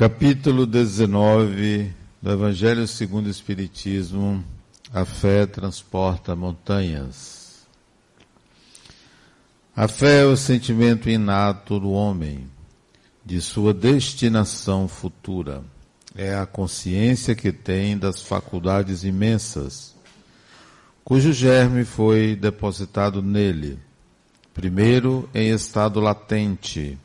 Capítulo 19 do Evangelho segundo o Espiritismo: A fé transporta montanhas. A fé é o sentimento inato do homem de sua destinação futura. É a consciência que tem das faculdades imensas, cujo germe foi depositado nele, primeiro em estado latente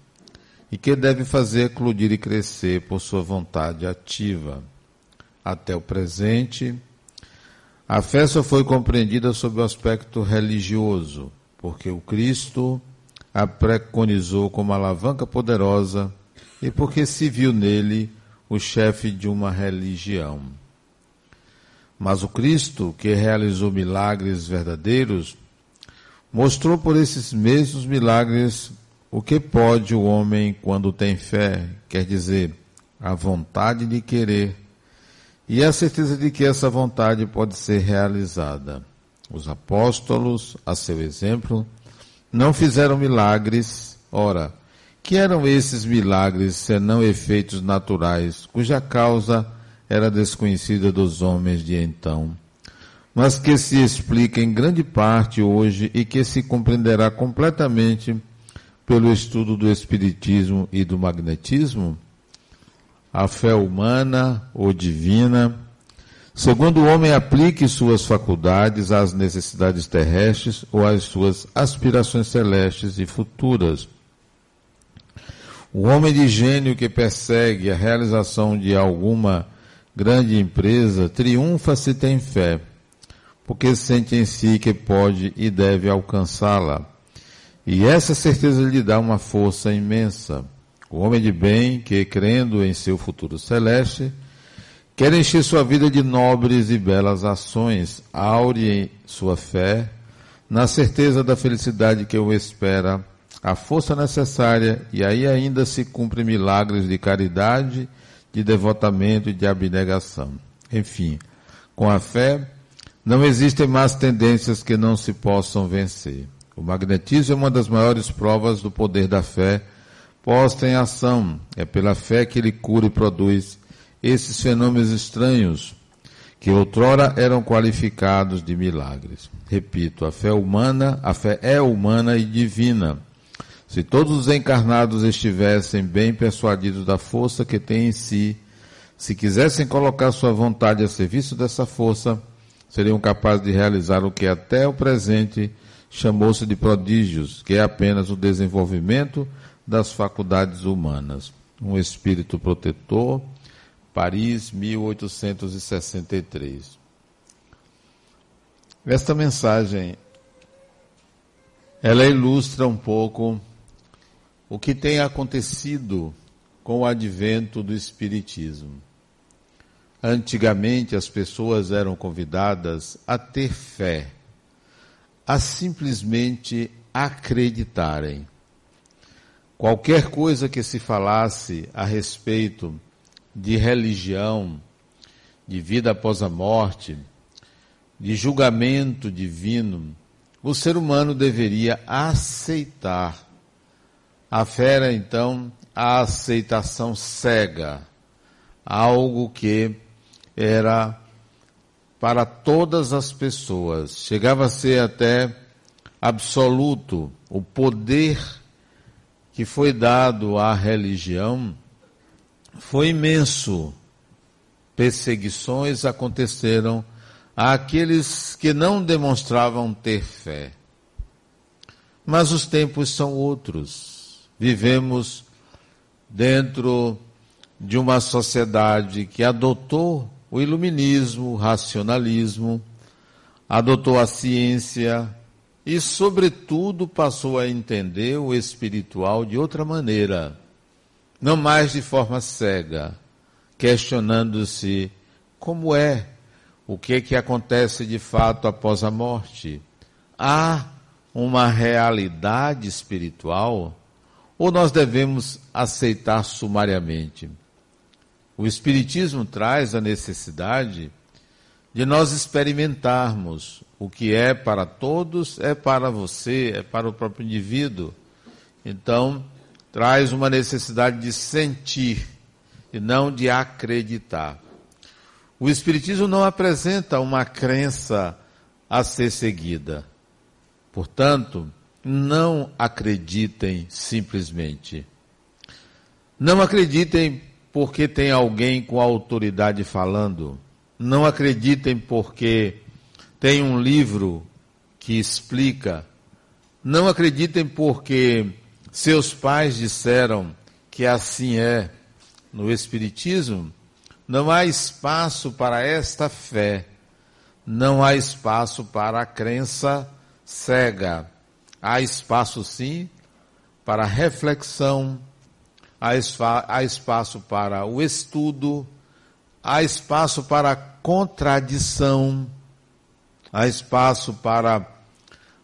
e que deve fazer eclodir e crescer por sua vontade ativa. Até o presente, a fé só foi compreendida sob o aspecto religioso, porque o Cristo a preconizou como alavanca poderosa e porque se viu nele o chefe de uma religião. Mas o Cristo, que realizou milagres verdadeiros, mostrou por esses mesmos milagres o que pode o homem quando tem fé? Quer dizer, a vontade de querer e a certeza de que essa vontade pode ser realizada. Os apóstolos, a seu exemplo, não fizeram milagres. Ora, que eram esses milagres senão efeitos naturais, cuja causa era desconhecida dos homens de então, mas que se explica em grande parte hoje e que se compreenderá completamente pelo estudo do Espiritismo e do Magnetismo, a fé humana ou divina, segundo o homem aplique suas faculdades às necessidades terrestres ou às suas aspirações celestes e futuras. O homem de gênio que persegue a realização de alguma grande empresa triunfa se tem fé, porque sente em si que pode e deve alcançá-la e essa certeza lhe dá uma força imensa. O homem de bem, que crendo em seu futuro celeste, quer encher sua vida de nobres e belas ações, aure sua fé, na certeza da felicidade que o espera, a força necessária, e aí ainda se cumprem milagres de caridade, de devotamento e de abnegação. Enfim, com a fé, não existem mais tendências que não se possam vencer. O magnetismo é uma das maiores provas do poder da fé posta em ação. É pela fé que ele cura e produz esses fenômenos estranhos que outrora eram qualificados de milagres. Repito, a fé humana, a fé é humana e divina. Se todos os encarnados estivessem bem persuadidos da força que tem em si, se quisessem colocar sua vontade a serviço dessa força, seriam capazes de realizar o que até o presente chamou-se de prodígios, que é apenas o desenvolvimento das faculdades humanas. Um espírito protetor, Paris, 1863. Esta mensagem ela ilustra um pouco o que tem acontecido com o advento do espiritismo. Antigamente as pessoas eram convidadas a ter fé a simplesmente acreditarem. Qualquer coisa que se falasse a respeito de religião, de vida após a morte, de julgamento divino, o ser humano deveria aceitar. A fé era então a aceitação cega, algo que era para todas as pessoas. Chegava a ser até absoluto o poder que foi dado à religião foi imenso. Perseguições aconteceram àqueles que não demonstravam ter fé. Mas os tempos são outros. Vivemos dentro de uma sociedade que adotou o iluminismo, o racionalismo, adotou a ciência e, sobretudo, passou a entender o espiritual de outra maneira, não mais de forma cega, questionando-se como é, o que é que acontece de fato após a morte. Há uma realidade espiritual ou nós devemos aceitar sumariamente? O Espiritismo traz a necessidade de nós experimentarmos o que é para todos, é para você, é para o próprio indivíduo. Então, traz uma necessidade de sentir. e não de acreditar. O Espiritismo não apresenta uma crença a ser seguida. Portanto, não acreditem simplesmente. Não acreditem porque tem alguém com autoridade falando. Não acreditem porque tem um livro que explica. Não acreditem porque seus pais disseram que assim é. No Espiritismo, não há espaço para esta fé. Não há espaço para a crença cega. Há espaço, sim, para reflexão, há, espaço para o estudo, há espaço para a contradição, há espaço para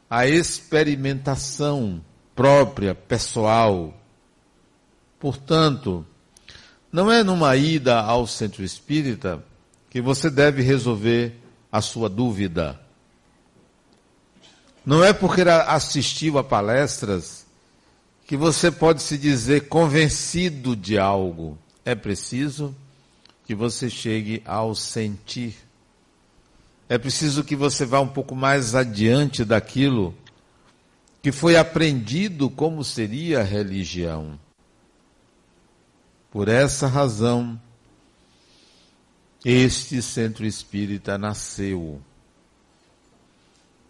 a experimentação própria, pessoal. Portanto, não é numa ida ao centro espírita que você deve resolver a sua dúvida. Não é porque assistiu a palestras que você pode se dizer convencido de algo. É preciso que você chegue ao sentir. É preciso que você vá um pouco mais adiante daquilo que foi aprendido como seria a religião. Por essa razão, este centro espírita nasceu.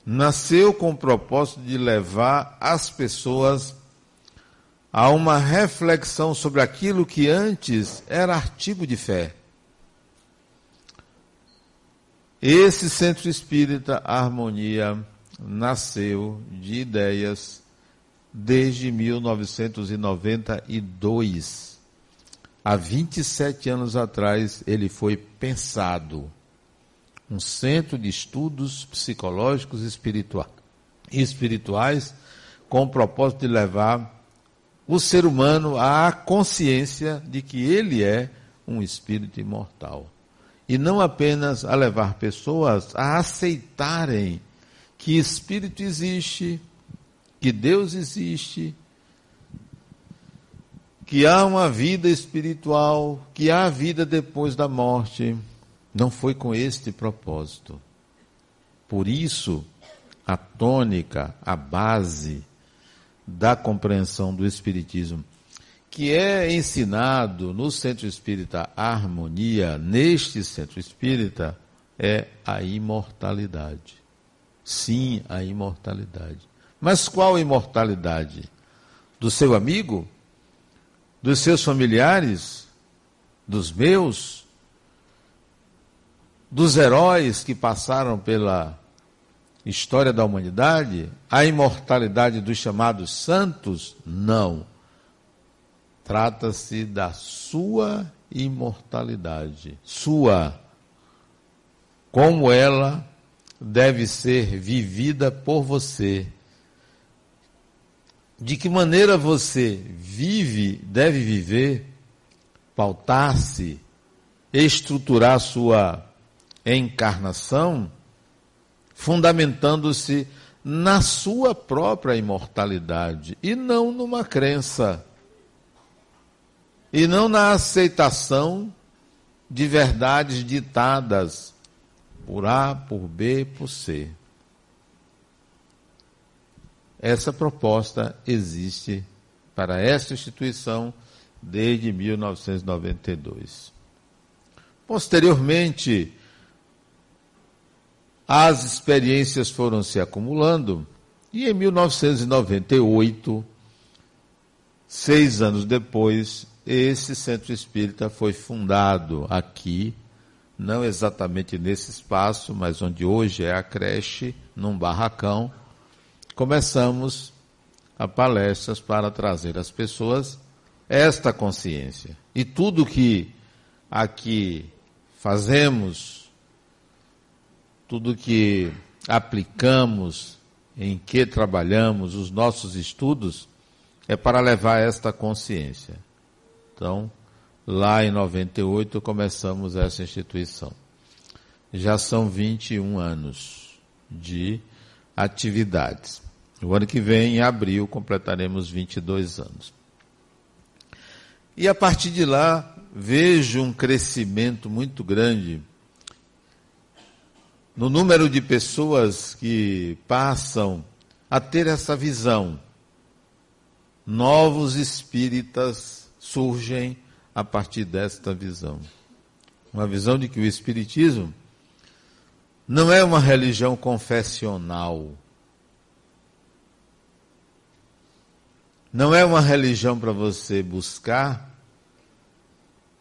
Nasceu com o propósito de levar as pessoas a uma reflexão sobre aquilo que antes era artigo de fé. Esse centro espírita Harmonia nasceu de ideias desde 1992. Há 27 anos atrás ele foi pensado. Um centro de estudos psicológicos e espirituais com o propósito de levar o ser humano à consciência de que ele é um espírito imortal. E não apenas a levar pessoas a aceitarem que espírito existe, que Deus existe, que há uma vida espiritual, que há vida depois da morte. Não foi com este propósito. Por isso, a tônica, a base da compreensão do Espiritismo, que é ensinado no Centro Espírita Harmonia, neste Centro Espírita, é a imortalidade. Sim, a imortalidade. Mas qual imortalidade? Do seu amigo? Dos seus familiares? Dos meus? Dos heróis que passaram pela história da humanidade, a imortalidade dos chamados santos? Não. Trata-se da sua imortalidade. Sua. Como ela deve ser vivida por você. De que maneira você vive, deve viver, pautar-se, estruturar sua encarnação fundamentando-se na sua própria imortalidade e não numa crença. E não na aceitação de verdades ditadas por A, por B, por C. Essa proposta existe para esta instituição desde 1992. Posteriormente, as experiências foram se acumulando e em 1998, seis anos depois, esse centro espírita foi fundado aqui, não exatamente nesse espaço, mas onde hoje é a creche, num barracão. Começamos a palestras para trazer às pessoas esta consciência. E tudo que aqui fazemos tudo que aplicamos, em que trabalhamos, os nossos estudos, é para levar esta consciência. Então, lá em 98 começamos essa instituição. Já são 21 anos de atividades. O ano que vem, em abril, completaremos 22 anos. E a partir de lá, vejo um crescimento muito grande no número de pessoas que passam a ter essa visão. Novos espíritas surgem a partir desta visão. Uma visão de que o Espiritismo não é uma religião confessional. Não é uma religião para você buscar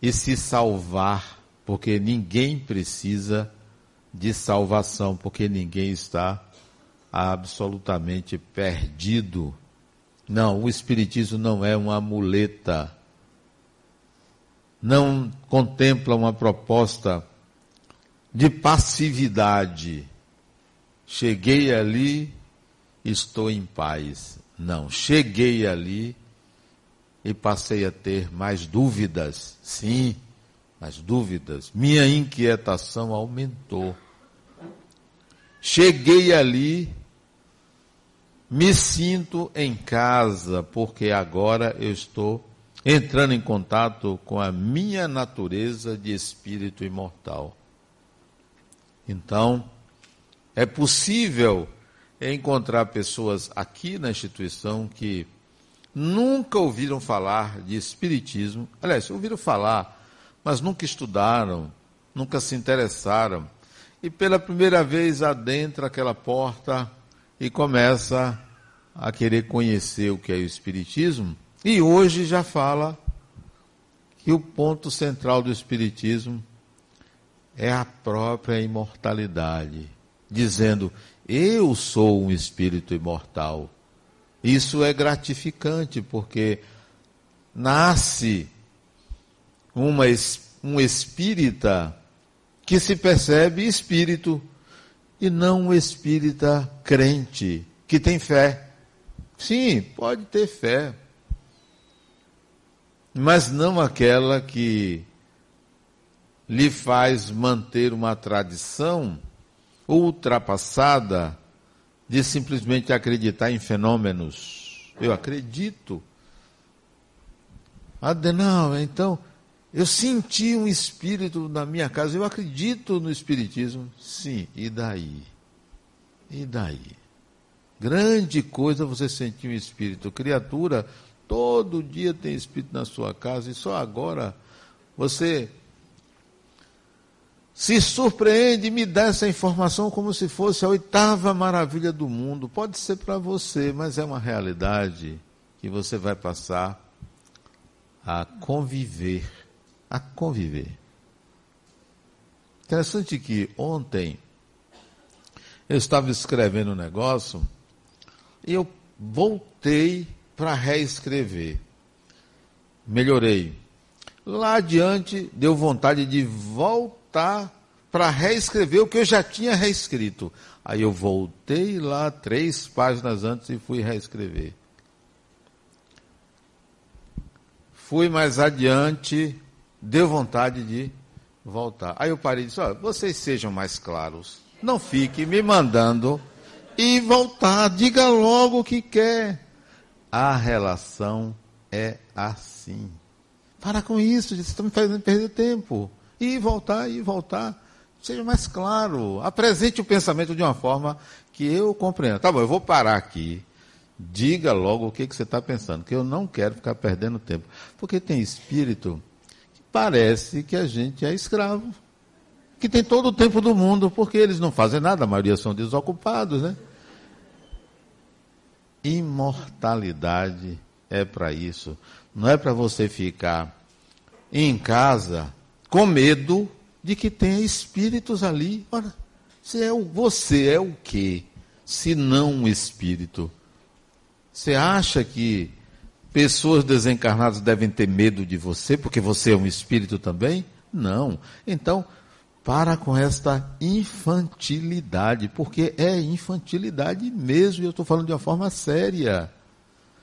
e se salvar, porque ninguém precisa de salvação, porque ninguém está absolutamente perdido. Não, o Espiritismo não é uma muleta. Não contempla uma proposta de passividade. Cheguei ali, estou em paz. Não, cheguei ali e passei a ter mais dúvidas. Sim, mais dúvidas. Minha inquietação aumentou. Cheguei ali, me sinto em casa, porque agora eu estou entrando em contato com a minha natureza de espírito imortal. Então, é possível encontrar pessoas aqui na instituição que nunca ouviram falar de espiritismo, aliás, ouviram falar, mas nunca estudaram, nunca se interessaram, e pela primeira vez adentra aquela porta e começa a querer conhecer o que é o espiritismo, e hoje já fala que o ponto central do espiritismo é a própria imortalidade, dizendo: Eu sou um espírito imortal. Isso é gratificante, porque nasce uma, um espírita que se percebe espírito e não um espírita crente, que tem fé. Sim, pode ter fé, mas não aquela que lhe faz manter uma tradição ultrapassada de simplesmente acreditar em fenômenos. Eu acredito. Adenal, então, eu senti um espírito na minha casa, eu acredito no espiritismo. Sim, e daí? E daí? Grande coisa você sentir um espírito. Criatura, todo dia tem espírito na sua casa e só agora você se surpreende e me dá essa informação como se fosse a oitava maravilha do mundo. Pode ser para você, mas é uma realidade que você vai passar a conviver. A conviver. Interessante que ontem eu estava escrevendo um negócio e eu voltei para reescrever. Melhorei. Lá adiante deu vontade de voltar para reescrever o que eu já tinha reescrito. Aí eu voltei lá três páginas antes e fui reescrever. Fui mais adiante, deu vontade de voltar. Aí eu parei e disse: olha, vocês sejam mais claros. Não fique me mandando e voltar. Diga logo o que quer. A relação é assim. Para com isso, vocês estão me fazendo perder tempo e voltar e voltar. Seja mais claro. Apresente o pensamento de uma forma que eu compreenda. Tá bom, eu vou parar aqui. Diga logo o que, que você está pensando, que eu não quero ficar perdendo tempo. Porque tem espírito parece que a gente é escravo. Que tem todo o tempo do mundo, porque eles não fazem nada, a maioria são desocupados, né? Imortalidade é para isso. Não é para você ficar em casa com medo de que tenha espíritos ali. Ora, você é o, você é o quê? Se não um espírito. Você acha que pessoas desencarnadas devem ter medo de você porque você é um espírito também? Não. Então, para com esta infantilidade, porque é infantilidade mesmo, e eu estou falando de uma forma séria.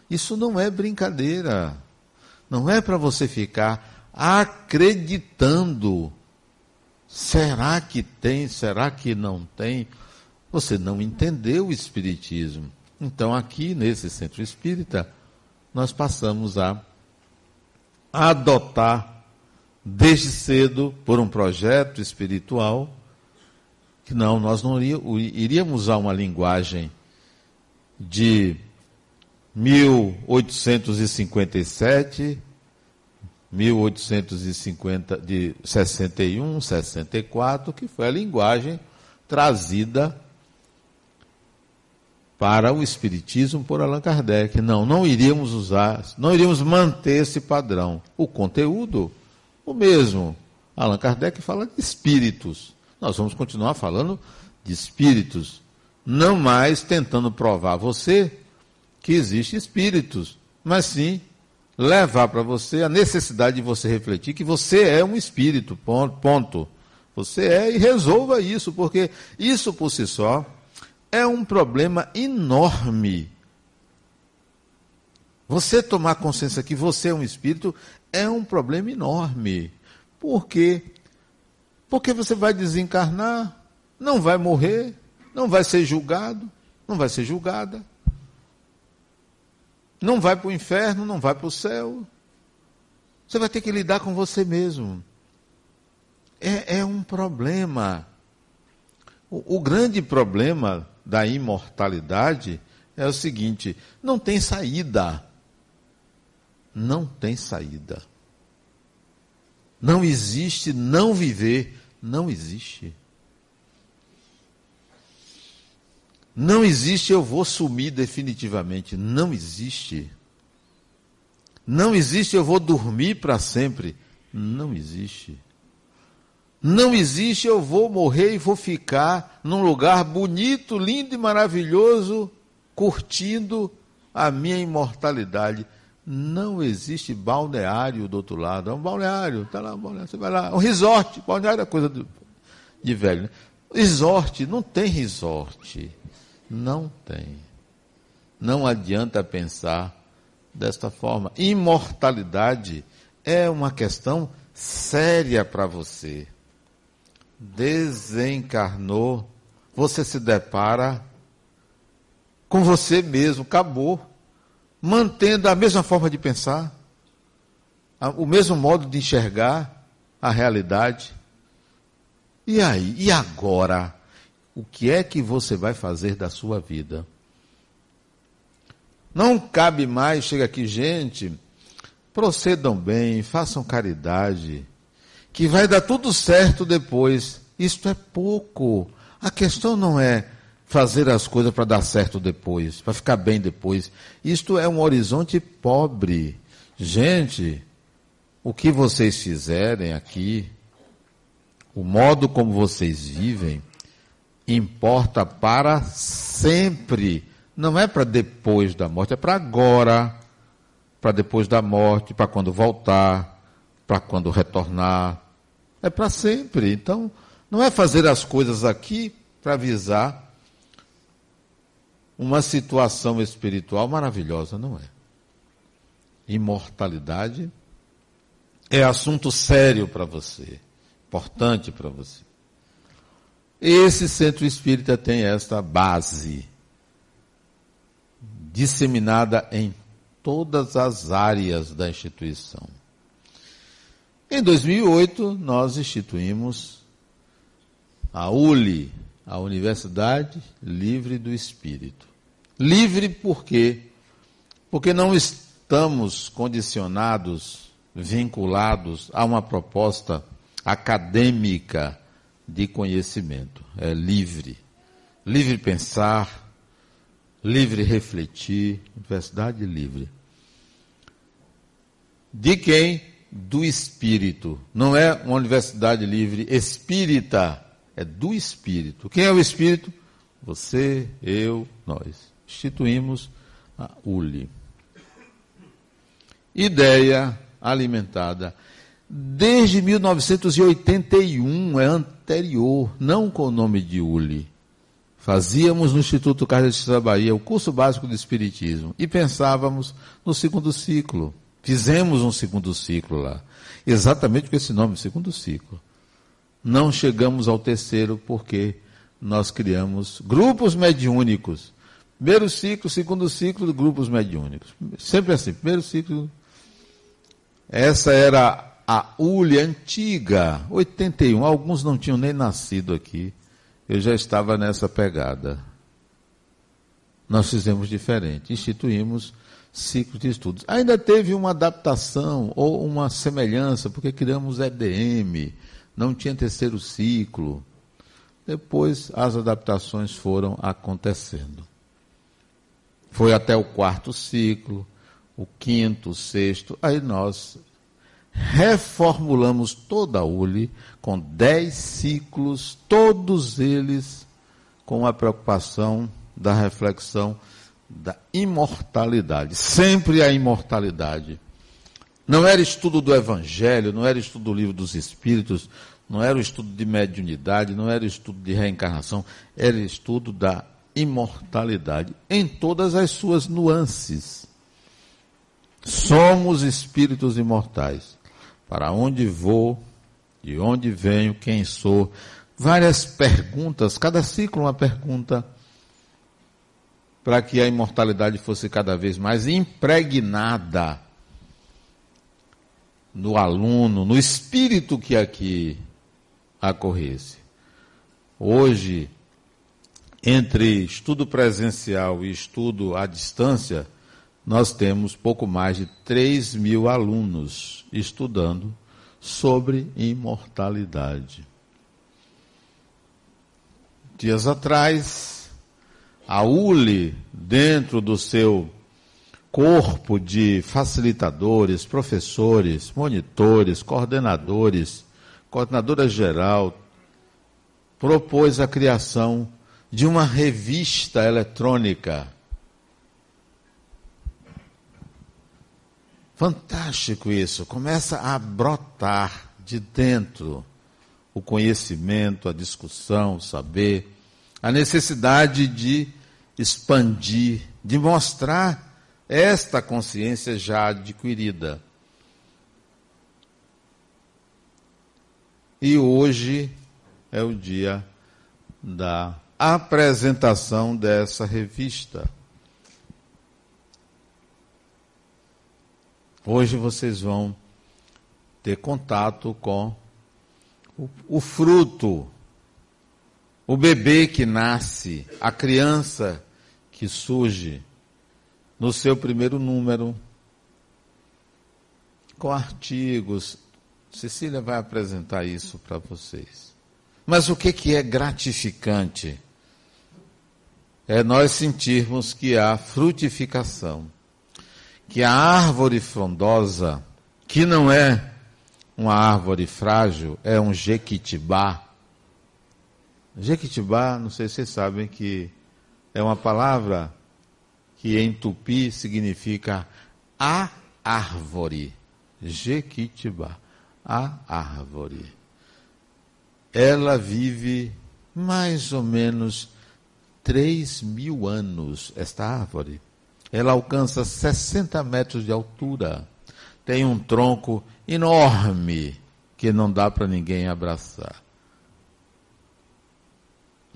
Isso não é brincadeira. Não é para você ficar acreditando. Será que tem? Será que não tem? Você não entendeu o Espiritismo. Então, aqui nesse centro espírita, nós passamos a adotar desde cedo, por um projeto espiritual, que não, nós não iríamos usar uma linguagem de 1857, 1850, de 61, 64, que foi a linguagem trazida para o Espiritismo por Allan Kardec. Não, não iríamos usar, não iríamos manter esse padrão. O conteúdo, o mesmo. Allan Kardec fala de espíritos nós vamos continuar falando de espíritos, não mais tentando provar a você que existem espíritos, mas sim levar para você a necessidade de você refletir que você é um espírito, ponto. Você é e resolva isso, porque isso por si só é um problema enorme. Você tomar consciência que você é um espírito é um problema enorme. Porque porque você vai desencarnar, não vai morrer, não vai ser julgado, não vai ser julgada. Não vai para o inferno, não vai para o céu. Você vai ter que lidar com você mesmo. É, é um problema. O, o grande problema da imortalidade é o seguinte: não tem saída. Não tem saída. Não existe não viver. Não existe. Não existe eu vou sumir definitivamente. Não existe. Não existe eu vou dormir para sempre. Não existe. Não existe eu vou morrer e vou ficar num lugar bonito, lindo e maravilhoso, curtindo a minha imortalidade. Não existe balneário do outro lado. É um balneário, está lá, um balneário, você vai lá. Um resort, balneário é coisa de, de velho. Né? Resort, não tem resort. Não tem. Não adianta pensar desta forma. Imortalidade é uma questão séria para você. Desencarnou, você se depara com você mesmo, acabou mantendo a mesma forma de pensar, o mesmo modo de enxergar a realidade. E aí? E agora? O que é que você vai fazer da sua vida? Não cabe mais, chega aqui, gente, procedam bem, façam caridade, que vai dar tudo certo depois. Isto é pouco. A questão não é fazer as coisas para dar certo depois, para ficar bem depois. Isto é um horizonte pobre. Gente, o que vocês fizerem aqui, o modo como vocês vivem, importa para sempre. Não é para depois da morte, é para agora, para depois da morte, para quando voltar, para quando retornar. É para sempre. Então, não é fazer as coisas aqui para avisar uma situação espiritual maravilhosa, não é? Imortalidade é assunto sério para você, importante para você. Esse centro espírita tem esta base disseminada em todas as áreas da instituição. Em 2008, nós instituímos a ULI, a Universidade Livre do Espírito. Livre por quê? Porque não estamos condicionados, vinculados a uma proposta acadêmica de conhecimento. É livre. Livre pensar, livre refletir, universidade livre. De quem? Do espírito. Não é uma universidade livre espírita é do Espírito. Quem é o Espírito? Você, eu, nós. Instituímos a ULI. Ideia alimentada desde 1981, é anterior, não com o nome de ULI. Fazíamos no Instituto Carlos da Bahia o curso básico de Espiritismo e pensávamos no segundo ciclo. Fizemos um segundo ciclo lá. Exatamente com esse nome, segundo ciclo não chegamos ao terceiro porque nós criamos grupos mediúnicos. Primeiro ciclo, segundo ciclo grupos mediúnicos. Sempre assim, primeiro ciclo. Essa era a ULE antiga, 81, alguns não tinham nem nascido aqui. Eu já estava nessa pegada. Nós fizemos diferente, instituímos ciclos de estudos. Ainda teve uma adaptação ou uma semelhança, porque criamos EDM, não tinha terceiro ciclo. Depois as adaptações foram acontecendo. Foi até o quarto ciclo, o quinto, o sexto, aí nós reformulamos toda a ULI com dez ciclos, todos eles com a preocupação da reflexão da imortalidade. Sempre a imortalidade. Não era estudo do Evangelho, não era estudo do livro dos Espíritos, não era o estudo de mediunidade, não era estudo de reencarnação, era estudo da imortalidade, em todas as suas nuances. Somos espíritos imortais. Para onde vou? De onde venho? Quem sou? Várias perguntas, cada ciclo uma pergunta, para que a imortalidade fosse cada vez mais impregnada no aluno, no espírito que aqui acorresse. Hoje, entre estudo presencial e estudo à distância, nós temos pouco mais de 3 mil alunos estudando sobre imortalidade. Dias atrás, a ULE, dentro do seu corpo de facilitadores, professores, monitores, coordenadores, coordenadora geral, propôs a criação de uma revista eletrônica. Fantástico isso, começa a brotar de dentro o conhecimento, a discussão, o saber, a necessidade de expandir, de mostrar esta consciência já adquirida. E hoje é o dia da apresentação dessa revista. Hoje vocês vão ter contato com o, o fruto, o bebê que nasce, a criança que surge no seu primeiro número, com artigos. Cecília vai apresentar isso para vocês. Mas o que, que é gratificante? é nós sentirmos que há frutificação, que a árvore frondosa, que não é uma árvore frágil, é um jequitibá. Jequitibá, não sei se vocês sabem que é uma palavra que em tupi significa a árvore. Jequitibá, a árvore. Ela vive mais ou menos 3 mil anos, esta árvore. Ela alcança 60 metros de altura. Tem um tronco enorme que não dá para ninguém abraçar.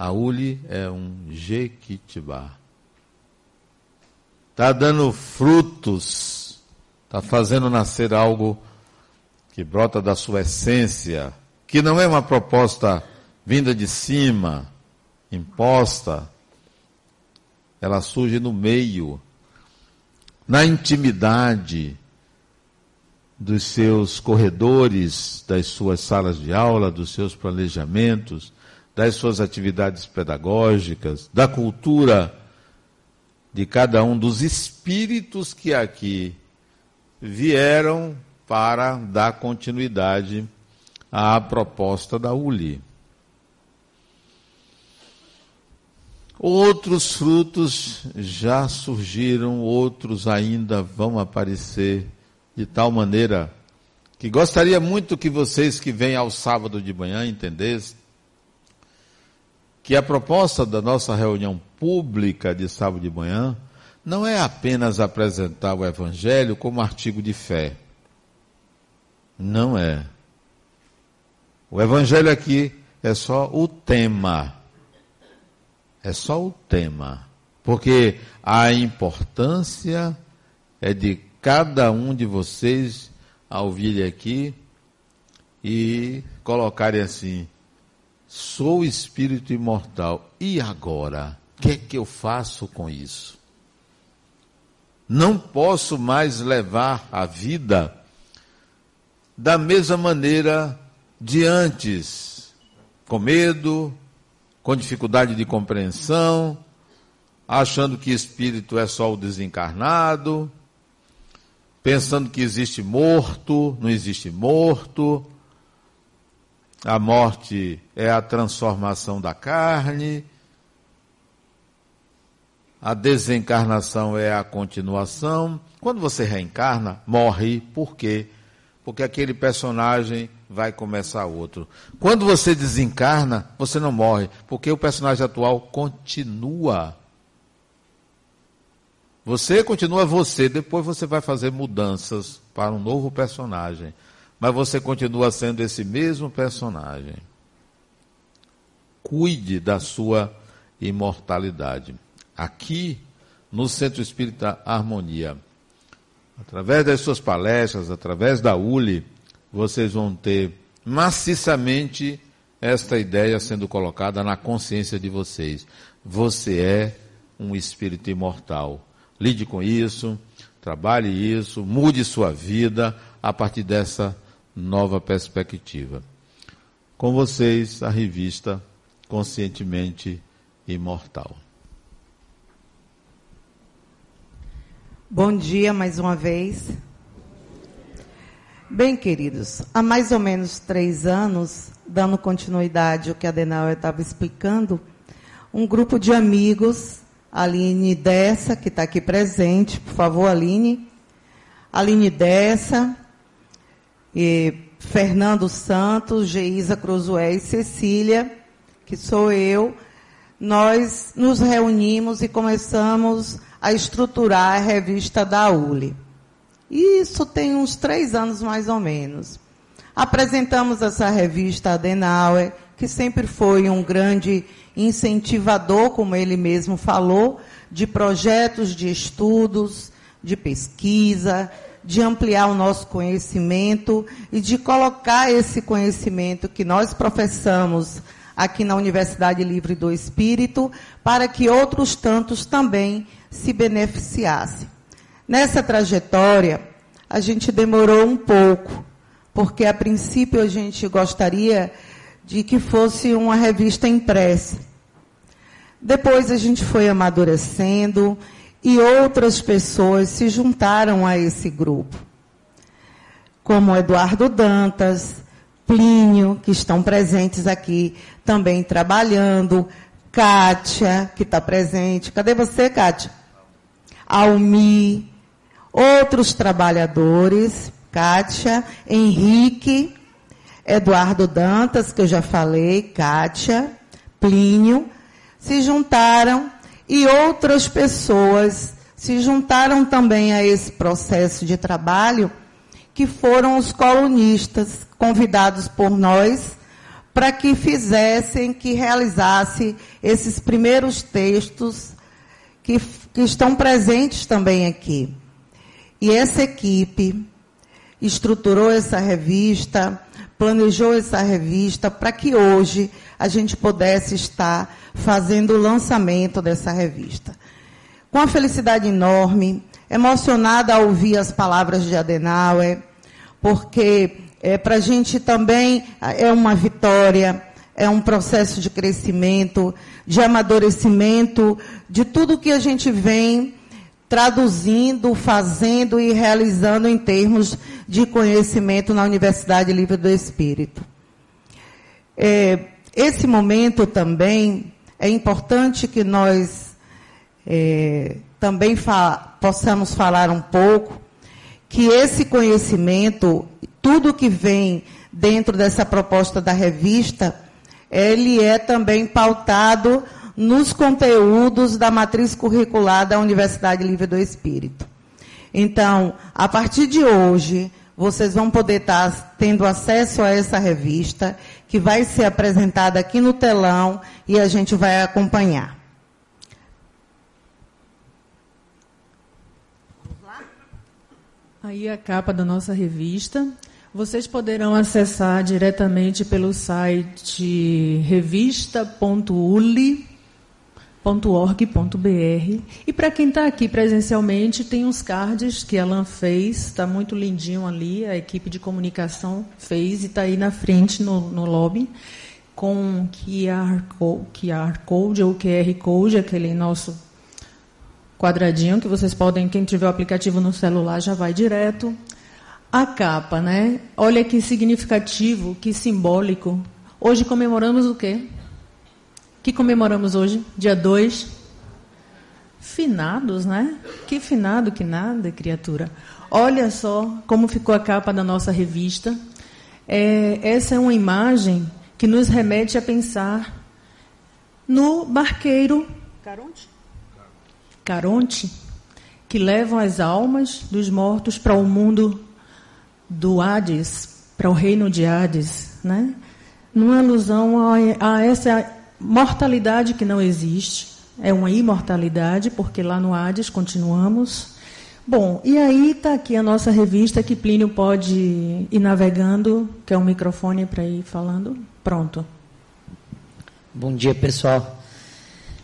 A ule é um jequitibá. Está dando frutos, está fazendo nascer algo que brota da sua essência, que não é uma proposta vinda de cima, imposta, ela surge no meio, na intimidade dos seus corredores, das suas salas de aula, dos seus planejamentos, das suas atividades pedagógicas, da cultura de cada um dos espíritos que aqui vieram para dar continuidade à proposta da ULI. Outros frutos já surgiram, outros ainda vão aparecer, de tal maneira que gostaria muito que vocês que vêm ao sábado de manhã entendessem que a proposta da nossa reunião pública de sábado de manhã não é apenas apresentar o Evangelho como artigo de fé. Não é. O Evangelho aqui é só o tema é só o tema. Porque a importância é de cada um de vocês, ao aqui, e colocarem assim: sou espírito imortal, e agora? O que é que eu faço com isso? Não posso mais levar a vida da mesma maneira de antes, com medo, com dificuldade de compreensão, achando que espírito é só o desencarnado, pensando que existe morto, não existe morto, a morte é a transformação da carne, a desencarnação é a continuação. Quando você reencarna, morre. Por quê? Porque aquele personagem vai começar outro. Quando você desencarna, você não morre, porque o personagem atual continua. Você continua você, depois você vai fazer mudanças para um novo personagem mas você continua sendo esse mesmo personagem. Cuide da sua imortalidade. Aqui, no Centro Espírita Harmonia, através das suas palestras, através da ULI, vocês vão ter maciçamente esta ideia sendo colocada na consciência de vocês. Você é um espírito imortal. Lide com isso, trabalhe isso, mude sua vida a partir dessa nova perspectiva. Com vocês, a revista Conscientemente Imortal. Bom dia mais uma vez. Bem, queridos, há mais ou menos três anos, dando continuidade ao que a Denal estava explicando, um grupo de amigos, Aline Dessa, que está aqui presente, por favor, Aline, Aline Dessa, e Fernando Santos, Geisa Cruzué e Cecília, que sou eu, nós nos reunimos e começamos a estruturar a revista da ULI. Isso tem uns três anos mais ou menos. Apresentamos essa revista Adenauer, que sempre foi um grande incentivador, como ele mesmo falou, de projetos de estudos, de pesquisa, de ampliar o nosso conhecimento e de colocar esse conhecimento que nós professamos aqui na Universidade Livre do Espírito para que outros tantos também se beneficiassem. Nessa trajetória, a gente demorou um pouco, porque a princípio a gente gostaria de que fosse uma revista impressa. Depois a gente foi amadurecendo e outras pessoas se juntaram a esse grupo, como Eduardo Dantas, Plínio, que estão presentes aqui também trabalhando, Kátia, que está presente. Cadê você, Kátia? Almi, outros trabalhadores, Kátia, Henrique, Eduardo Dantas, que eu já falei, Kátia, Plínio, se juntaram e outras pessoas se juntaram também a esse processo de trabalho, que foram os colunistas convidados por nós para que fizessem, que realizassem esses primeiros textos que, que estão presentes também aqui. E essa equipe estruturou essa revista, planejou essa revista para que hoje a gente pudesse estar fazendo o lançamento dessa revista. Com a felicidade enorme, emocionada ao ouvir as palavras de Adenauer, porque é, para a gente também é uma vitória, é um processo de crescimento, de amadurecimento, de tudo que a gente vem traduzindo, fazendo e realizando em termos de conhecimento na Universidade Livre do Espírito. É, esse momento também é importante que nós é, também fa possamos falar um pouco que esse conhecimento, tudo que vem dentro dessa proposta da revista, ele é também pautado nos conteúdos da matriz curricular da Universidade Livre do Espírito. Então, a partir de hoje, vocês vão poder estar tendo acesso a essa revista que vai ser apresentada aqui no telão e a gente vai acompanhar. Aí a capa da nossa revista. Vocês poderão acessar diretamente pelo site revista.uli.org.br. E para quem está aqui presencialmente, tem uns cards que a Alan fez, está muito lindinho ali, a equipe de comunicação fez e está aí na frente no, no lobby, com QR, QR Code ou QR Code, aquele nosso quadradinho que vocês podem, quem tiver o aplicativo no celular já vai direto. A capa, né? Olha que significativo, que simbólico. Hoje comemoramos o quê? Que comemoramos hoje? Dia 2. Finados, né? Que finado que nada, criatura. Olha só como ficou a capa da nossa revista. É, essa é uma imagem que nos remete a pensar no barqueiro Caronte, Caronte que levam as almas dos mortos para o mundo do Hades para o reino de Hades, né? numa alusão a, a essa mortalidade que não existe, é uma imortalidade, porque lá no Hades continuamos. Bom, e aí está aqui a nossa revista que Plínio pode ir navegando, que é um microfone para ir falando. Pronto. Bom dia, pessoal.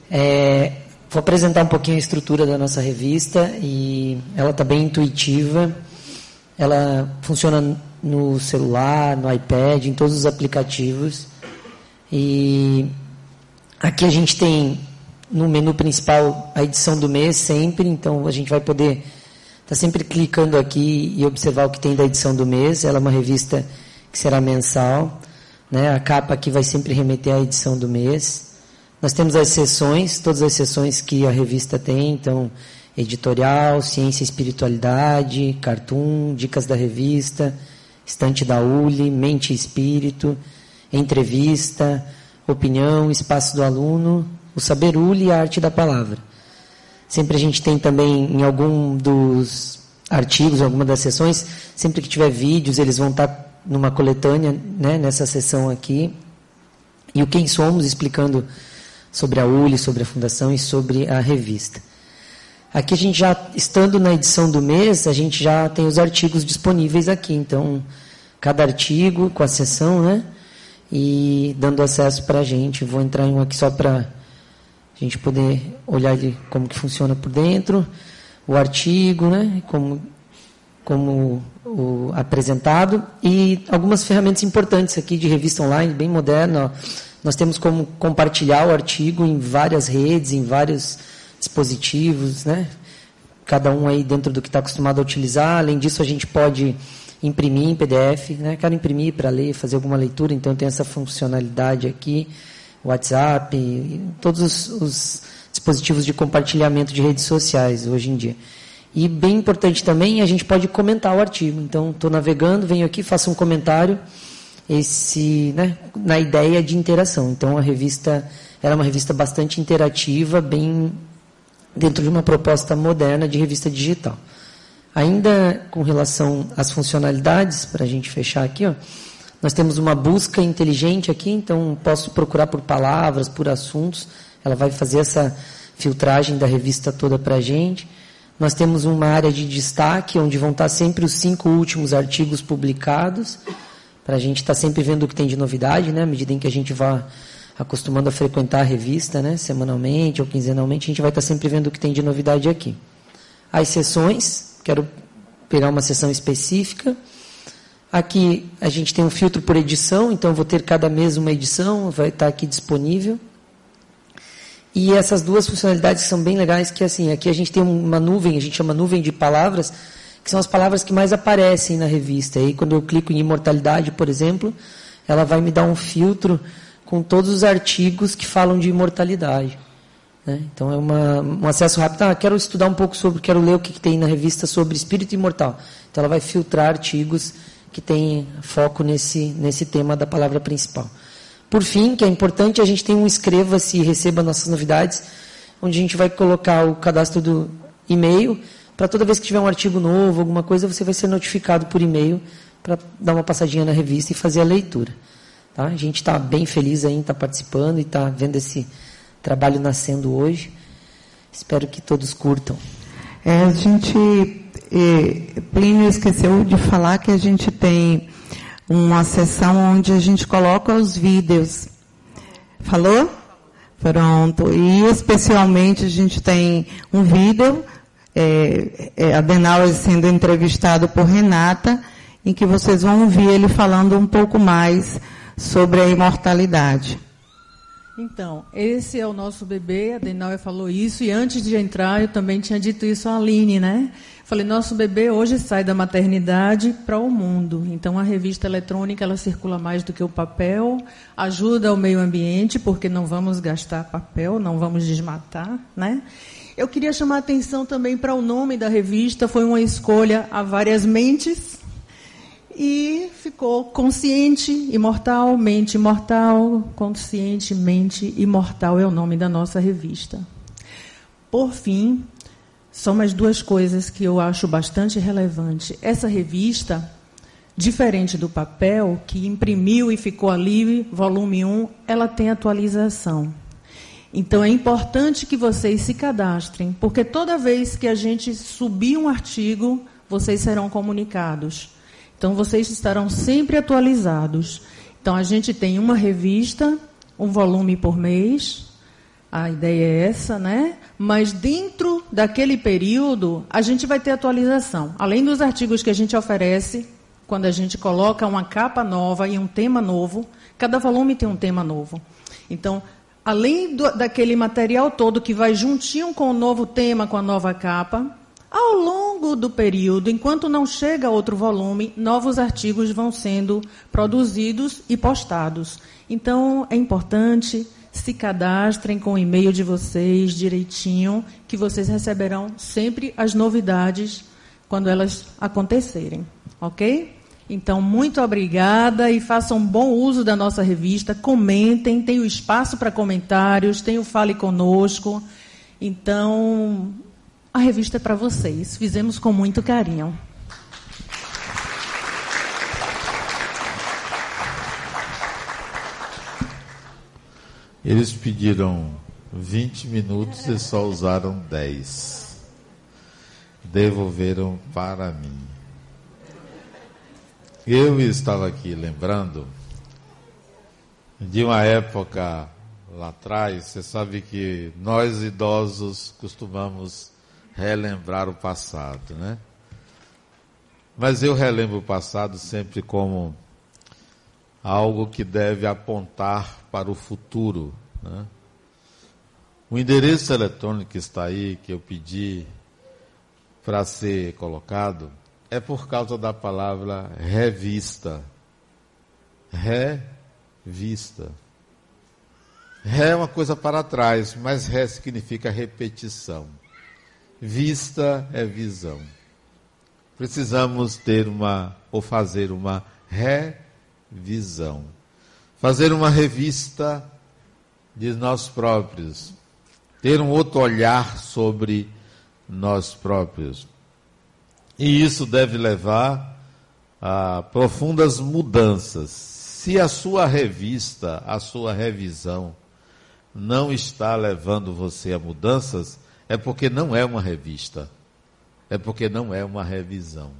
É, vou apresentar um pouquinho a estrutura da nossa revista e ela está bem intuitiva. Ela funciona no celular, no iPad, em todos os aplicativos. E aqui a gente tem no menu principal a edição do mês sempre, então a gente vai poder estar tá sempre clicando aqui e observar o que tem da edição do mês. Ela é uma revista que será mensal. Né? A capa aqui vai sempre remeter à edição do mês. Nós temos as sessões, todas as sessões que a revista tem, então editorial, ciência e espiritualidade, cartoon, dicas da revista, estante da ULI, mente e espírito, entrevista, opinião, espaço do aluno, o saber ULI e a arte da palavra. Sempre a gente tem também em algum dos artigos, alguma das sessões, sempre que tiver vídeos, eles vão estar numa coletânea, né, nessa sessão aqui. E o Quem Somos, explicando sobre a ULI, sobre a fundação e sobre a revista. Aqui a gente já, estando na edição do mês, a gente já tem os artigos disponíveis aqui. Então, cada artigo com a sessão, né? E dando acesso para a gente. Vou entrar em um aqui só para a gente poder olhar ele, como que funciona por dentro. O artigo, né? Como, como o apresentado. E algumas ferramentas importantes aqui de revista online, bem moderna. Nós temos como compartilhar o artigo em várias redes, em vários dispositivos, né? Cada um aí dentro do que está acostumado a utilizar. Além disso, a gente pode imprimir em PDF, né? Quero imprimir para ler, fazer alguma leitura, então tem essa funcionalidade aqui, WhatsApp, todos os, os dispositivos de compartilhamento de redes sociais hoje em dia. E bem importante também, a gente pode comentar o artigo. Então, estou navegando, venho aqui, faço um comentário, esse, né, na ideia de interação. Então, a revista era uma revista bastante interativa, bem dentro de uma proposta moderna de revista digital. Ainda com relação às funcionalidades, para a gente fechar aqui, ó, nós temos uma busca inteligente aqui, então posso procurar por palavras, por assuntos, ela vai fazer essa filtragem da revista toda para a gente. Nós temos uma área de destaque, onde vão estar sempre os cinco últimos artigos publicados, para a gente estar tá sempre vendo o que tem de novidade, né, à medida em que a gente vai acostumando a frequentar a revista, né, semanalmente ou quinzenalmente, a gente vai estar sempre vendo o que tem de novidade aqui. As sessões, quero pegar uma sessão específica. Aqui a gente tem um filtro por edição, então vou ter cada mês uma edição, vai estar aqui disponível. E essas duas funcionalidades são bem legais, que assim, aqui a gente tem uma nuvem, a gente chama nuvem de palavras, que são as palavras que mais aparecem na revista. E quando eu clico em imortalidade, por exemplo, ela vai me dar um filtro com todos os artigos que falam de imortalidade. Né? Então é uma, um acesso rápido. Ah, quero estudar um pouco sobre, quero ler o que, que tem na revista sobre espírito imortal. Então ela vai filtrar artigos que têm foco nesse, nesse tema da palavra principal. Por fim, que é importante, a gente tem um escreva-se e receba nossas novidades, onde a gente vai colocar o cadastro do e-mail, para toda vez que tiver um artigo novo, alguma coisa, você vai ser notificado por e-mail para dar uma passadinha na revista e fazer a leitura. Tá? A gente está bem feliz em estar tá participando e está vendo esse trabalho nascendo hoje. Espero que todos curtam. É, a gente, eh, Plínio esqueceu de falar que a gente tem uma sessão onde a gente coloca os vídeos. Falou? Pronto. E especialmente a gente tem um vídeo, é, é, Adenauer sendo entrevistado por Renata, em que vocês vão ouvir ele falando um pouco mais sobre a imortalidade. Então, esse é o nosso bebê, a Denauer falou isso, e antes de entrar eu também tinha dito isso à Aline, né? Falei, nosso bebê hoje sai da maternidade para o mundo. Então a revista eletrônica ela circula mais do que o papel, ajuda o meio ambiente, porque não vamos gastar papel, não vamos desmatar, né? Eu queria chamar a atenção também para o nome da revista, foi uma escolha a várias mentes, e ficou consciente, imortal, mente imortal, consciente, mente imortal é o nome da nossa revista. Por fim, só mais duas coisas que eu acho bastante relevante. Essa revista, diferente do papel, que imprimiu e ficou ali, volume 1, ela tem atualização. Então é importante que vocês se cadastrem, porque toda vez que a gente subir um artigo, vocês serão comunicados. Então vocês estarão sempre atualizados. Então a gente tem uma revista, um volume por mês. A ideia é essa, né? Mas dentro daquele período, a gente vai ter atualização. Além dos artigos que a gente oferece, quando a gente coloca uma capa nova e um tema novo, cada volume tem um tema novo. Então, além do, daquele material todo que vai juntinho com o novo tema, com a nova capa, ao longo do período, enquanto não chega outro volume, novos artigos vão sendo produzidos e postados. Então, é importante se cadastrem com o e-mail de vocês direitinho, que vocês receberão sempre as novidades quando elas acontecerem, ok? Então, muito obrigada e façam bom uso da nossa revista. Comentem, tem o espaço para comentários, tem o Fale Conosco. Então, a revista é para vocês. Fizemos com muito carinho. Eles pediram 20 minutos e só usaram 10. Devolveram para mim. Eu estava aqui lembrando de uma época lá atrás, você sabe que nós idosos costumamos relembrar o passado, né? Mas eu relembro o passado sempre como algo que deve apontar para o futuro. Né? O endereço eletrônico que está aí, que eu pedi para ser colocado, é por causa da palavra revista. Revista. Ré é uma coisa para trás, mas ré significa repetição. Vista é visão. Precisamos ter uma, ou fazer uma revisão. Fazer uma revista de nós próprios. Ter um outro olhar sobre nós próprios. E isso deve levar a profundas mudanças. Se a sua revista, a sua revisão, não está levando você a mudanças, é porque não é uma revista, é porque não é uma revisão.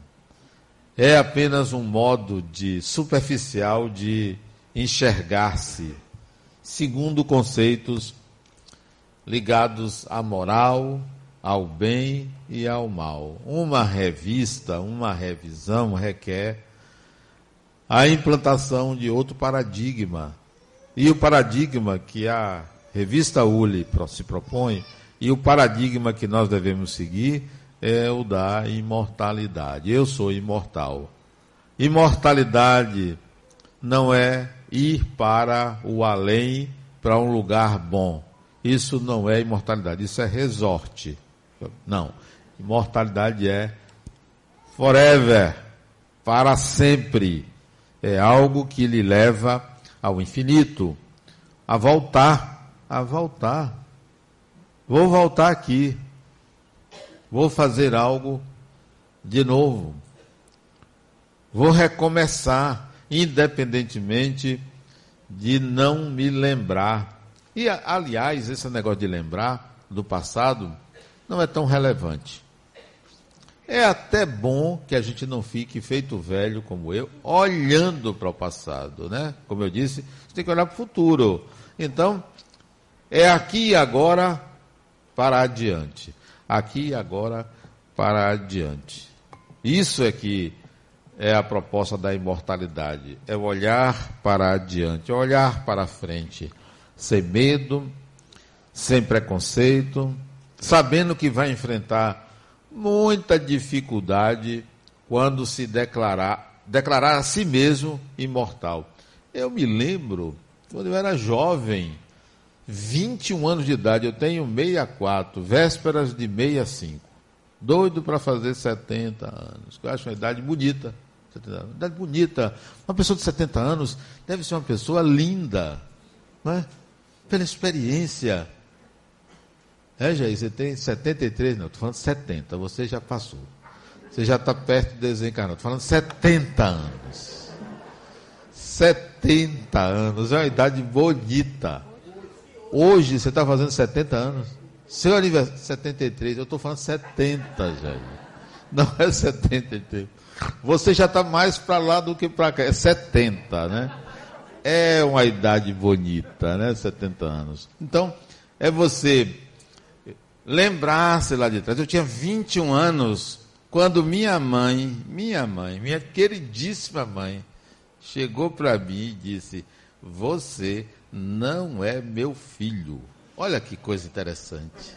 É apenas um modo de superficial de enxergar-se, segundo conceitos ligados à moral, ao bem e ao mal. Uma revista, uma revisão requer a implantação de outro paradigma. E o paradigma que a revista Uli se propõe e o paradigma que nós devemos seguir é o da imortalidade. Eu sou imortal. Imortalidade não é ir para o além, para um lugar bom. Isso não é imortalidade, isso é resorte. Não. Imortalidade é forever, para sempre. É algo que lhe leva ao infinito, a voltar, a voltar. Vou voltar aqui. Vou fazer algo de novo. Vou recomeçar, independentemente de não me lembrar. E, aliás, esse negócio de lembrar do passado não é tão relevante. É até bom que a gente não fique feito velho como eu, olhando para o passado, né? Como eu disse, você tem que olhar para o futuro. Então, é aqui e agora para adiante. Aqui e agora para adiante. Isso é que é a proposta da imortalidade. É olhar para adiante, olhar para frente, sem medo, sem preconceito, sabendo que vai enfrentar muita dificuldade quando se declarar, declarar a si mesmo imortal. Eu me lembro, quando eu era jovem, 21 anos de idade, eu tenho 64, vésperas de 65. Doido para fazer 70 anos. Eu acho uma idade bonita. Uma idade bonita. Uma pessoa de 70 anos deve ser uma pessoa linda, não é? Pela experiência, é, Jair, você tem 73, não, estou falando 70, você já passou. Você já está perto de desencarnar. Estou falando 70 anos. 70 anos, é uma idade bonita. Hoje você está fazendo 70 anos. Seu aniversário, 73, eu estou falando 70, Jair. Não é 73. Você já está mais para lá do que para cá. É 70, né? É uma idade bonita, né? 70 anos. Então, é você lembrar-se lá de trás. Eu tinha 21 anos quando minha mãe, minha mãe, minha queridíssima mãe, chegou para mim e disse: Você não é meu filho. Olha que coisa interessante.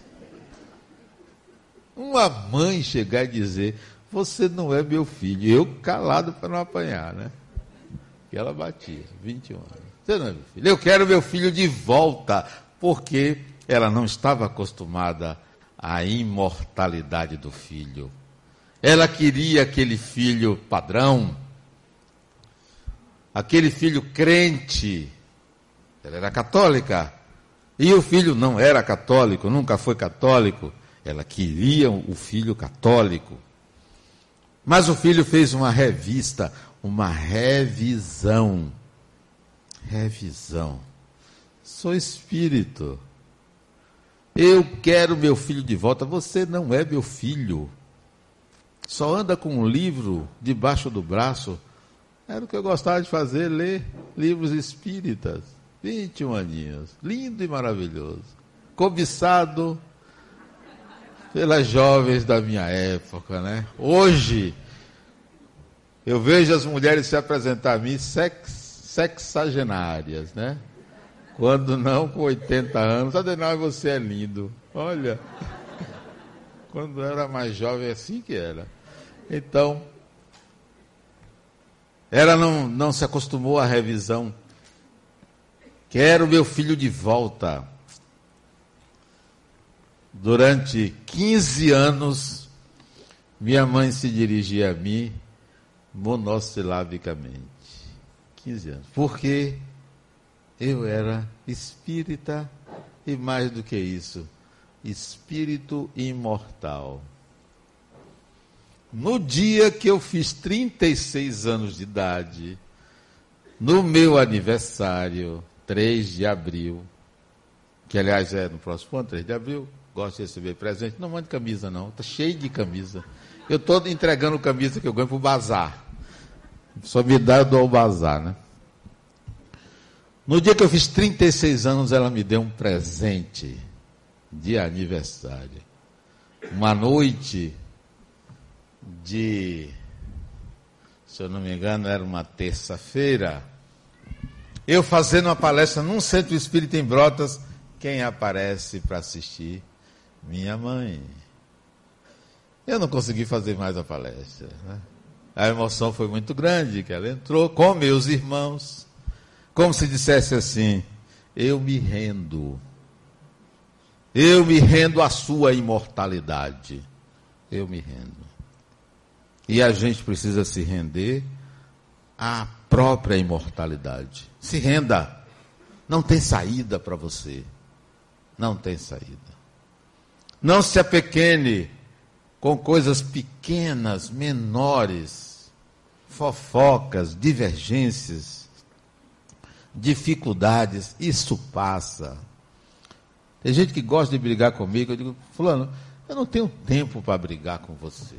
Uma mãe chegar e dizer: Você não é meu filho. Eu calado para não apanhar, né? E ela batia, 21 anos. Você não é meu filho. Eu quero meu filho de volta, porque ela não estava acostumada à imortalidade do filho. Ela queria aquele filho padrão, aquele filho crente. Ela era católica. E o filho não era católico, nunca foi católico. Ela queria o filho católico. Mas o filho fez uma revista, uma revisão. Revisão. Sou espírito. Eu quero meu filho de volta. Você não é meu filho. Só anda com um livro debaixo do braço. Era o que eu gostava de fazer, ler livros espíritas. 21 aninhos. Lindo e maravilhoso. Cobiçado pelas jovens da minha época, né? Hoje, eu vejo as mulheres se apresentar a mim sex, sexagenárias, né? Quando não, com 80 anos. Adenal, você é lindo. Olha. Quando era mais jovem, é assim que era. Então, ela não, não se acostumou à revisão. Quero meu filho de volta. Durante 15 anos, minha mãe se dirigia a mim monossilabicamente. 15 anos. Por quê? Eu era espírita e mais do que isso, espírito imortal. No dia que eu fiz 36 anos de idade, no meu aniversário, 3 de abril, que aliás é no próximo ano, 3 de abril, gosto de receber presente. Não mande camisa, não, está cheio de camisa. Eu estou entregando camisa que eu ganho para o bazar. Só me dá, eu dou ao bazar, né? No dia que eu fiz 36 anos, ela me deu um presente de aniversário. Uma noite de, se eu não me engano, era uma terça-feira. Eu fazendo uma palestra num centro espírita em Brotas, quem aparece para assistir? Minha mãe. Eu não consegui fazer mais a palestra. Né? A emoção foi muito grande, que ela entrou com meus irmãos como se dissesse assim: Eu me rendo. Eu me rendo à sua imortalidade. Eu me rendo. E a gente precisa se render à própria imortalidade. Se renda. Não tem saída para você. Não tem saída. Não se apequene com coisas pequenas, menores, fofocas, divergências dificuldades, isso passa. Tem gente que gosta de brigar comigo, eu digo, fulano, eu não tenho tempo para brigar com você.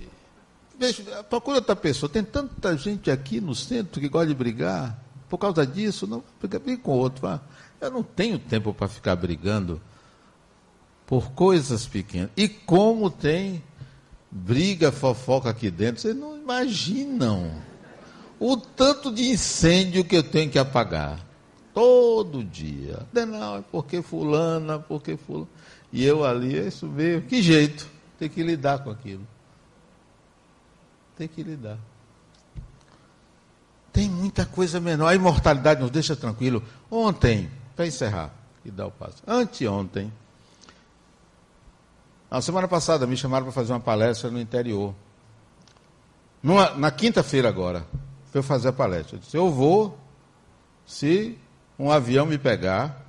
Procura outra pessoa. Tem tanta gente aqui no centro que gosta de brigar. Por causa disso, não briga, briga com outro. Eu não tenho tempo para ficar brigando por coisas pequenas. E como tem briga, fofoca aqui dentro, vocês não imaginam o tanto de incêndio que eu tenho que apagar. Todo dia. Não, é porque fulana, porque fulana. E eu ali, é isso mesmo. Que jeito? Tem que lidar com aquilo. Tem que lidar. Tem muita coisa menor. A imortalidade nos deixa tranquilo. Ontem, para encerrar e dar o passo. Anteontem, na semana passada, me chamaram para fazer uma palestra no interior. Numa, na quinta-feira agora, para eu fazer a palestra. Eu disse, eu vou se um avião me pegar,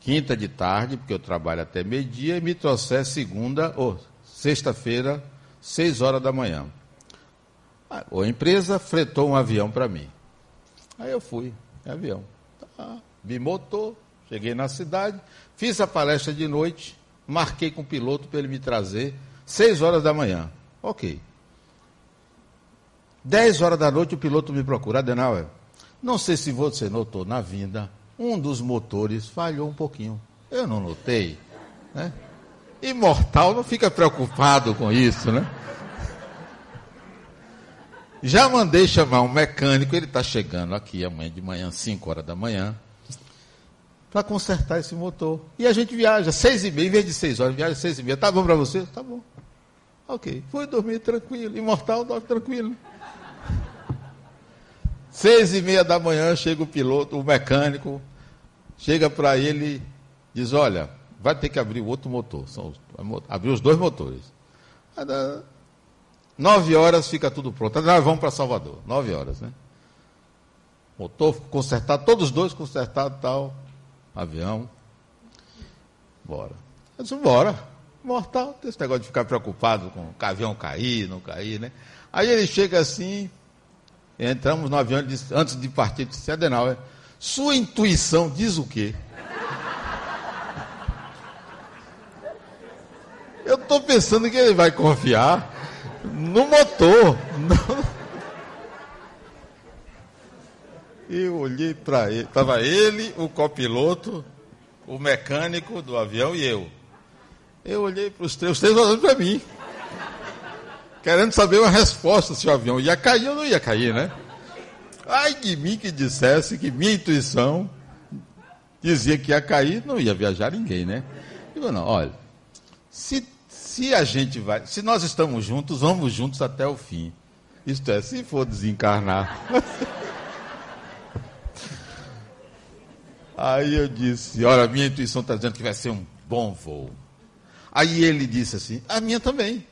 quinta de tarde, porque eu trabalho até meio-dia, e me trouxer segunda ou sexta-feira, seis horas da manhã. A empresa fretou um avião para mim. Aí eu fui, avião. Tá, vi motor, cheguei na cidade, fiz a palestra de noite, marquei com o piloto para ele me trazer, seis horas da manhã. Ok. Dez horas da noite o piloto me procura, Adenauer. Não sei se você notou na vinda, um dos motores falhou um pouquinho. Eu não notei. Né? Imortal não fica preocupado com isso, né? Já mandei chamar um mecânico, ele está chegando aqui amanhã de manhã, 5 horas da manhã para consertar esse motor. E a gente viaja seis e meia, em vez de seis horas, viaja seis e meia. Tá bom para você? Tá bom. Ok. Fui dormir tranquilo. Imortal dorme tranquilo. Seis e meia da manhã chega o piloto, o mecânico, chega para ele diz, olha, vai ter que abrir o outro motor. São, abrir os dois motores. Nove horas fica tudo pronto. Nós vamos para Salvador. Nove horas, né? Motor consertado, todos os dois consertados tal avião. Bora. Eu disse, bora. Mortal, tem esse negócio de ficar preocupado com o avião cair, não cair, né? Aí ele chega assim, entramos no avião, disse, antes de partir, disse, Adenauer, sua intuição diz o quê? Eu estou pensando que ele vai confiar no motor. Eu olhei para ele, estava ele, o copiloto, o mecânico do avião e eu. Eu olhei para os três, os três olhando para mim, querendo saber uma resposta se o avião ia cair ou não ia cair, né? Ai de mim que dissesse que minha intuição dizia que ia cair, não ia viajar ninguém, né? Digo, não, olha, se, se a gente vai, se nós estamos juntos, vamos juntos até o fim. Isto é, se for desencarnar. Aí eu disse: Olha, minha intuição está dizendo que vai ser um bom voo. Aí ele disse assim: A minha também.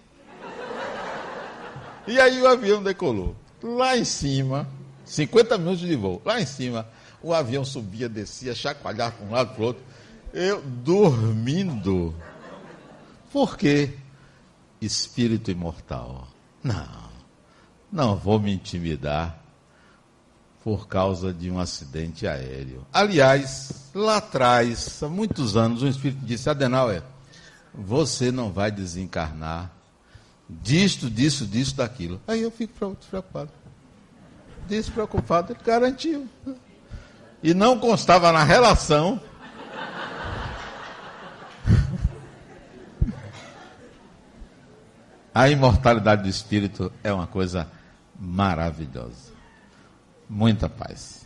E aí o avião decolou. Lá em cima, 50 minutos de voo, lá em cima, o avião subia, descia, chacoalhava para um lado para o outro. Eu dormindo. Por quê? Espírito imortal. Não, não vou me intimidar por causa de um acidente aéreo. Aliás, lá atrás, há muitos anos, um espírito disse: Adenauer, você não vai desencarnar disto, disso, disso, daquilo. Aí eu fico preocupado. Despreocupado, ele garantiu. E não constava na relação. A imortalidade do espírito é uma coisa maravilhosa. Muita paz.